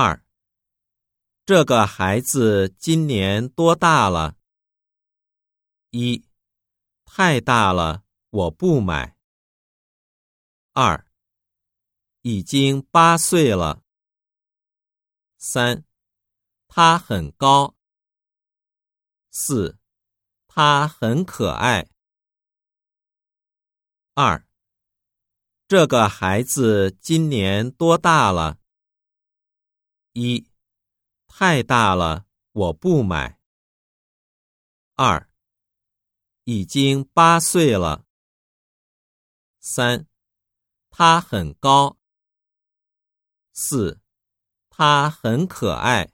二，这个孩子今年多大了？一，太大了，我不买。二，已经八岁了。三，他很高。四，他很可爱。二，这个孩子今年多大了？一，太大了，我不买。二，已经八岁了。三，他很高。四，他很可爱。